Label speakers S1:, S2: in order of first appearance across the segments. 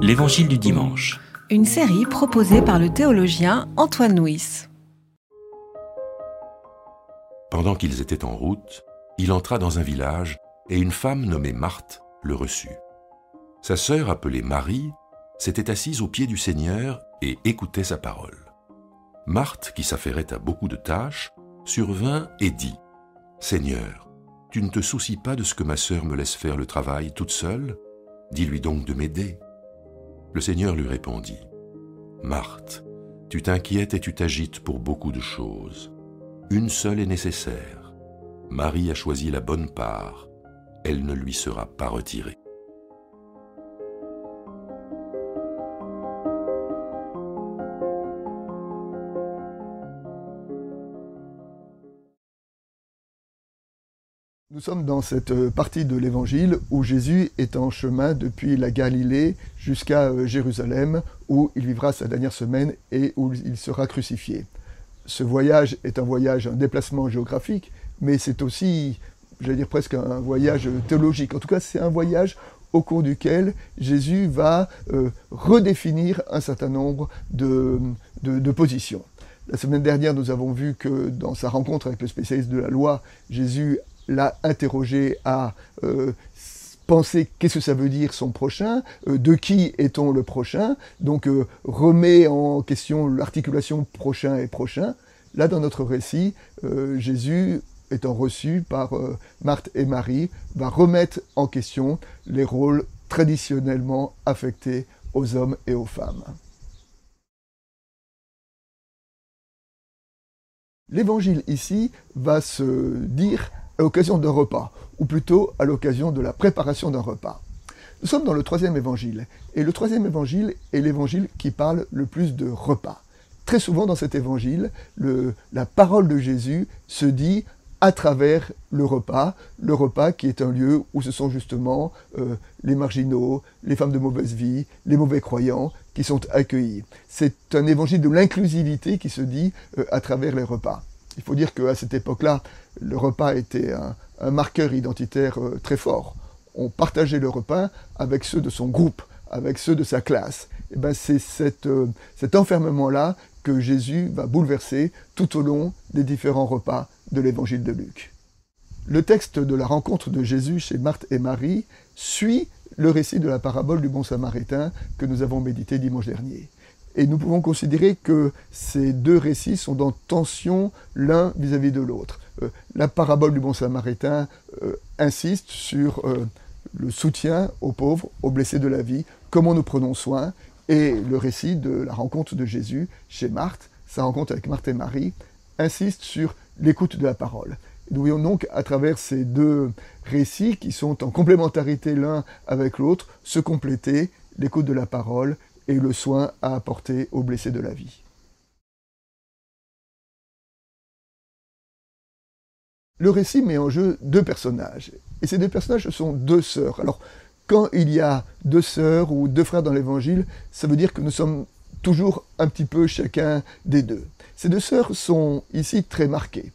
S1: L'Évangile du dimanche.
S2: Une série proposée par le théologien Antoine Nuis.
S3: Pendant qu'ils étaient en route, il entra dans un village et une femme nommée Marthe le reçut. Sa sœur, appelée Marie, s'était assise au pied du Seigneur et écoutait sa parole. Marthe, qui s'affairait à beaucoup de tâches, survint et dit Seigneur, tu ne te soucies pas de ce que ma sœur me laisse faire le travail toute seule? Dis-lui donc de m'aider. Le Seigneur lui répondit Marthe, tu t'inquiètes et tu t'agites pour beaucoup de choses. Une seule est nécessaire. Marie a choisi la bonne part. Elle ne lui sera pas retirée.
S4: Nous sommes dans cette euh, partie de l'évangile où Jésus est en chemin depuis la Galilée jusqu'à euh, Jérusalem, où il vivra sa dernière semaine et où il sera crucifié. Ce voyage est un voyage, un déplacement géographique, mais c'est aussi, j'allais dire presque un voyage théologique. En tout cas, c'est un voyage au cours duquel Jésus va euh, redéfinir un certain nombre de, de positions. La semaine dernière, nous avons vu que dans sa rencontre avec le spécialiste de la loi, Jésus l'a interrogé à euh, penser qu'est-ce que ça veut dire son prochain, euh, de qui est-on le prochain, donc euh, remet en question l'articulation prochain et prochain. Là, dans notre récit, Jésus, étant reçu par Marthe et Marie, va remettre en question les rôles traditionnellement affectés aux hommes et aux femmes. L'évangile ici va se dire à l'occasion d'un repas, ou plutôt à l'occasion de la préparation d'un repas. Nous sommes dans le troisième évangile, et le troisième évangile est l'évangile qui parle le plus de repas. Très souvent dans cet évangile, la parole de Jésus se dit à travers le repas, le repas qui est un lieu où ce sont justement euh, les marginaux, les femmes de mauvaise vie, les mauvais croyants qui sont accueillis. C'est un évangile de l'inclusivité qui se dit euh, à travers les repas. Il faut dire qu'à cette époque-là, le repas était un, marqueur identitaire euh, très fort. On partageait le repas avec ceux de son groupe, avec ceux de sa classe. Et ben c'est euh, cet enfermement-là que Jésus va bouleverser tout au long des différents repas de l'évangile de Luc. Le texte de la rencontre de Jésus chez Marthe et Marie suit le récit de la parabole du bon samaritain que nous avons médité dimanche dernier. Et nous pouvons considérer que ces deux récits sont en tension l'un vis-à-vis de l'autre. Euh, la parabole du bon samaritain euh, insiste sur euh, le soutien aux pauvres, aux blessés de la vie, comment nous prenons soin, et le récit de la rencontre de Jésus chez Marthe, sa rencontre avec Marthe et Marie, insiste sur l'écoute de la parole. Nous voyons donc à travers ces deux récits qui sont en complémentarité l'un avec l'autre se compléter l'écoute de la parole et le soin à apporter aux blessés de la vie. Le récit met en jeu deux personnages, et ces deux personnages sont deux sœurs. Alors, quand il y a deux sœurs ou deux frères dans l'évangile, ça veut dire que nous sommes toujours un petit peu chacun des deux. Ces deux sœurs sont ici très marquées.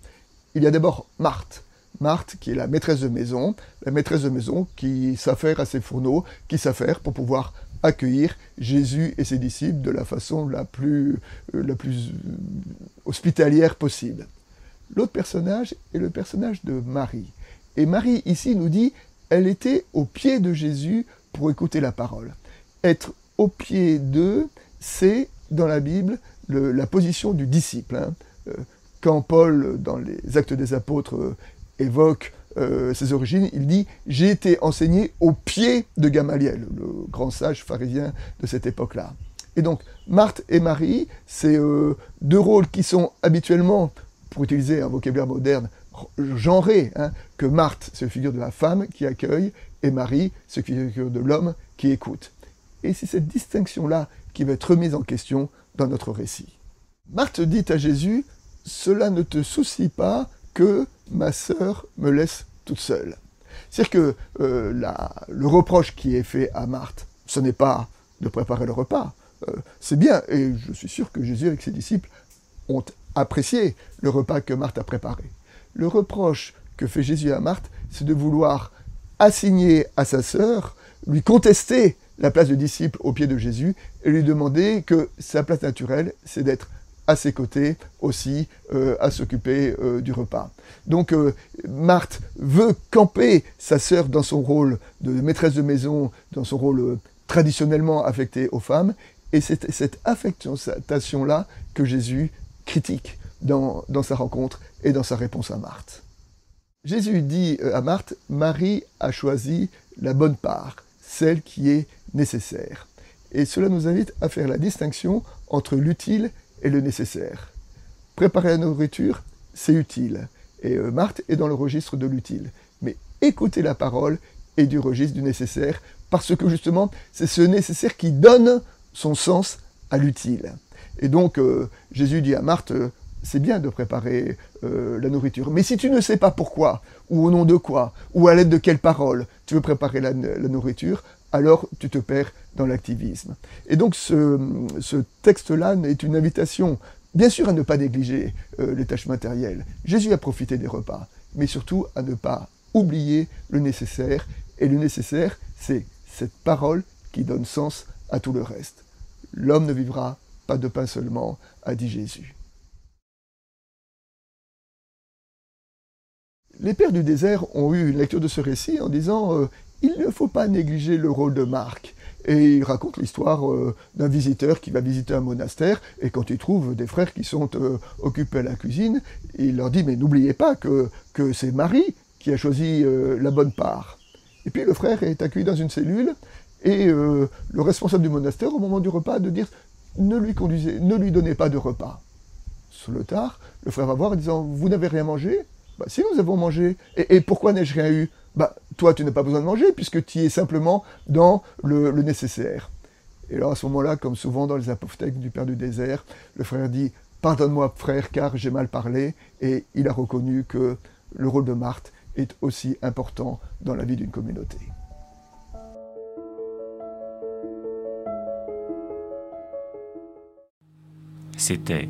S4: Il y a d'abord Marthe. Marthe, qui est la maîtresse de maison, la maîtresse de maison qui s'affaire à ses fourneaux, qui s'affaire pour pouvoir accueillir Jésus et ses disciples de la façon la plus, euh, euh, hospitalière possible. L'autre personnage est le personnage de Marie. Et Marie, ici, nous dit, elle était au pied de Jésus pour écouter la parole. Être au pied d'eux, c'est, dans la Bible, la position du disciple. Hein. Euh, quand Paul, dans les Actes des Apôtres, évoque euh, ses origines, il dit J'ai été enseigné au pied de Gamaliel, le grand sage pharisien de cette époque-là. Et donc, Marthe et Marie, c'est euh, deux rôles qui sont habituellement, pour utiliser un vocabulaire moderne, genrés. Hein, que Marthe, c'est la figure de la femme qui accueille, et Marie, c'est la figure de l'homme qui écoute. Et c'est cette distinction-là qui va être remise en question dans notre récit. Marthe dit à Jésus Cela ne te soucie pas que ma sœur me laisse toute seule. C'est-à-dire que euh, le reproche qui est fait à Marthe, ce n'est pas de préparer le repas. Euh, c'est bien, et je suis sûr que Jésus avec ses disciples ont apprécié le repas que Marthe a préparé. Le reproche que fait Jésus à Marthe, c'est de vouloir assigner à sa sœur, lui contester la place de disciple au pied de Jésus et lui demander que sa place naturelle, c'est d'être à ses côtés aussi euh, à s'occuper euh, du repas. Donc euh, Marthe veut camper sa sœur dans son rôle de maîtresse de maison, dans son rôle traditionnellement affecté aux femmes, et c'est cette affectation-là que Jésus critique dans, dans sa rencontre et dans sa réponse à Marthe. Jésus dit à Marthe, Marie a choisi la bonne part, celle qui est nécessaire. Et cela nous invite à faire la distinction entre l'utile le nécessaire. Préparer la nourriture, c'est utile. Et euh, Marthe est dans le registre de l'utile. Mais écouter la parole est du registre du nécessaire, parce que justement, c'est ce nécessaire qui donne son sens à l'utile. Et donc, euh, Jésus dit à Marthe, euh, c'est bien de préparer la nourriture. Mais si tu ne sais pas pourquoi, ou au nom de quoi, ou à l'aide de quelle parole tu veux préparer la nourriture, alors tu te perds dans l'activisme. Et donc ce, texte-là est une invitation, bien sûr, à ne pas négliger euh, les tâches matérielles. Jésus a profité des repas, mais surtout à ne pas oublier le nécessaire. Et le nécessaire, c'est cette parole qui donne sens à tout le reste. L'homme ne vivra pas de pain seulement, a dit Jésus. Les pères du désert ont eu une lecture de ce récit en disant euh, il ne faut pas négliger le rôle de Marc. Et il raconte l'histoire euh, d'un visiteur qui va visiter un monastère, et quand il trouve des frères qui sont euh, occupés à la cuisine, il leur dit, mais n'oubliez pas que, que c'est Marie qui a choisi euh, la bonne part. Et puis le frère est accueilli dans une cellule, et le responsable du monastère, au moment du repas, de dire, ne lui conduisez, ne lui donnez pas de repas. Sur le tard, le frère va voir en disant, vous n'avez rien mangé? Bah, Si nous avons mangé. Et, pourquoi n'ai-je rien eu bah, toi, tu n'as pas besoin de manger puisque tu es simplement dans le, nécessaire. Et alors, à ce moment-là, comme souvent dans les apophthegmes du Père du désert, le frère dit Pardonne-moi, frère, car j'ai mal parlé. Et il a reconnu que le rôle de Marthe est aussi important dans la vie d'une communauté.
S1: C'était